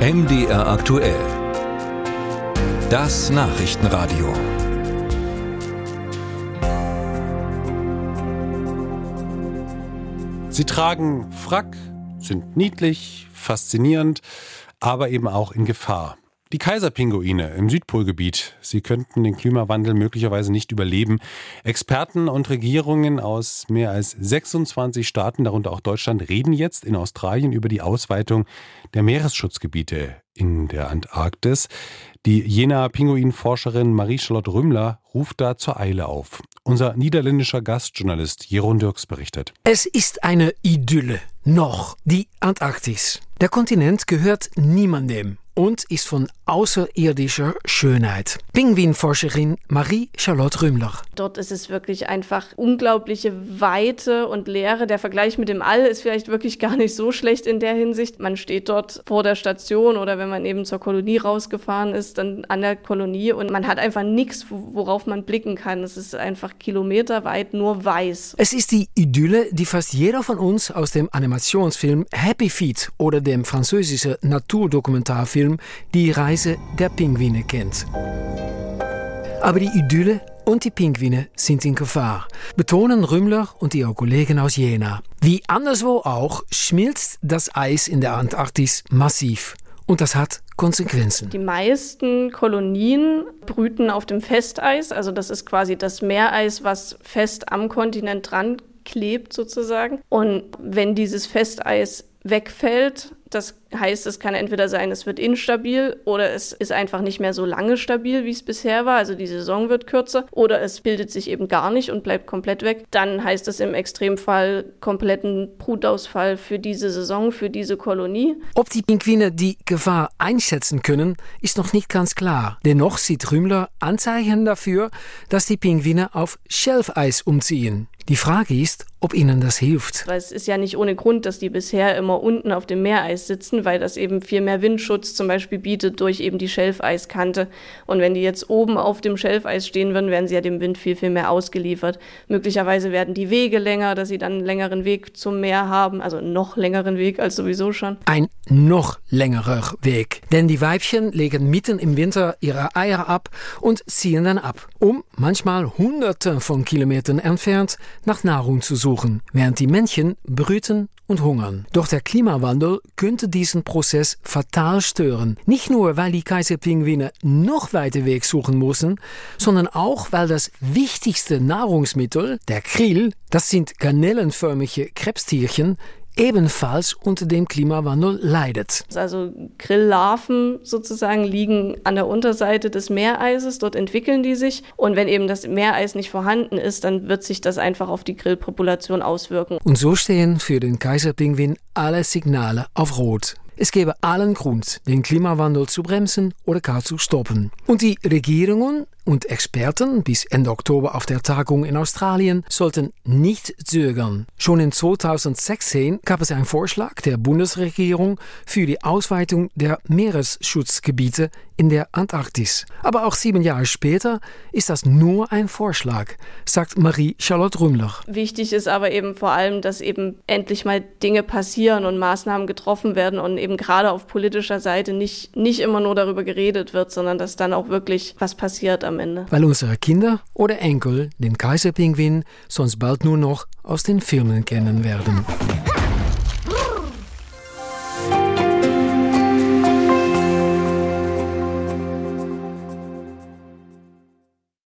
MDR aktuell. Das Nachrichtenradio. Sie tragen Frack, sind niedlich, faszinierend, aber eben auch in Gefahr. Die Kaiserpinguine im Südpolgebiet, sie könnten den Klimawandel möglicherweise nicht überleben. Experten und Regierungen aus mehr als 26 Staaten, darunter auch Deutschland, reden jetzt in Australien über die Ausweitung der Meeresschutzgebiete in der Antarktis. Die Jena Pinguinforscherin Marie-Charlotte Rümmler ruft da zur Eile auf. Unser niederländischer Gastjournalist Jeroen Dirks berichtet. Es ist eine Idylle. Noch. Die Antarktis. Der Kontinent gehört niemandem und ist von außerirdischer Schönheit. Pinguinforscherin Marie-Charlotte Rümmler. Dort ist es wirklich einfach unglaubliche Weite und Leere. Der Vergleich mit dem All ist vielleicht wirklich gar nicht so schlecht in der Hinsicht. Man steht dort vor der Station oder wenn man eben zur Kolonie rausgefahren ist, dann an der Kolonie und man hat einfach nichts, worauf man blicken kann. Es ist einfach kilometerweit nur weiß. Es ist die Idylle, die fast jeder von uns aus dem Animationsfilm Happy Feet oder dem französischen Naturdokumentarfilm Die Reise der Pinguine kennt. Aber die Idylle und die Pinguine sind in Gefahr, betonen Rümmler und ihre Kollegen aus Jena. Wie anderswo auch schmilzt das Eis in der Antarktis massiv. Und das hat Konsequenzen. Die meisten Kolonien brüten auf dem Festeis, also das ist quasi das Meereis, was fest am Kontinent dran klebt sozusagen. Und wenn dieses Festeis wegfällt, das heißt, es kann entweder sein, es wird instabil oder es ist einfach nicht mehr so lange stabil, wie es bisher war. Also die Saison wird kürzer oder es bildet sich eben gar nicht und bleibt komplett weg. Dann heißt es im Extremfall kompletten Brutausfall für diese Saison, für diese Kolonie. Ob die Pinguine die Gefahr einschätzen können, ist noch nicht ganz klar. Dennoch sieht Rümmler Anzeichen dafür, dass die Pinguine auf Schelfeis umziehen. Die Frage ist, ob ihnen das hilft. Weil es ist ja nicht ohne Grund, dass die bisher immer unten auf dem Meereis sitzen, weil das eben viel mehr Windschutz zum Beispiel bietet durch eben die Schelfeiskante. Und wenn die jetzt oben auf dem Schelfeis stehen würden, wären sie ja dem Wind viel, viel mehr ausgeliefert. Möglicherweise werden die Wege länger, dass sie dann einen längeren Weg zum Meer haben, also noch längeren Weg als sowieso schon. Ein noch längerer Weg. Denn die Weibchen legen mitten im Winter ihre Eier ab und ziehen dann ab, um manchmal hunderte von Kilometern entfernt nach Nahrung zu suchen, während die Männchen brüten und hungern. Doch der Klimawandel könnte diesen Prozess fatal stören. Nicht nur, weil die Kaiserpinguine noch weiter Weg suchen müssen, sondern auch, weil das wichtigste Nahrungsmittel, der Krill, das sind garnellenförmige Krebstierchen, ebenfalls unter dem Klimawandel leidet. Also Grilllarven sozusagen liegen an der Unterseite des Meereises, dort entwickeln die sich und wenn eben das Meereis nicht vorhanden ist, dann wird sich das einfach auf die Grillpopulation auswirken. Und so stehen für den Kaiserpinguin alle Signale auf Rot. Es gäbe allen Grund, den Klimawandel zu bremsen oder gar zu stoppen. Und die Regierungen und Experten bis Ende Oktober auf der Tagung in Australien sollten nicht zögern. Schon in 2016 gab es einen Vorschlag der Bundesregierung für die Ausweitung der Meeresschutzgebiete in der Antarktis. Aber auch sieben Jahre später ist das nur ein Vorschlag, sagt Marie-Charlotte Rümmler. Wichtig ist aber eben vor allem, dass eben endlich mal Dinge passieren und Maßnahmen getroffen werden und eben gerade auf politischer Seite nicht, nicht immer nur darüber geredet wird, sondern dass dann auch wirklich was passiert am Ende. Weil unsere Kinder oder Enkel den Kaiserpinguin sonst bald nur noch aus den Filmen kennen werden.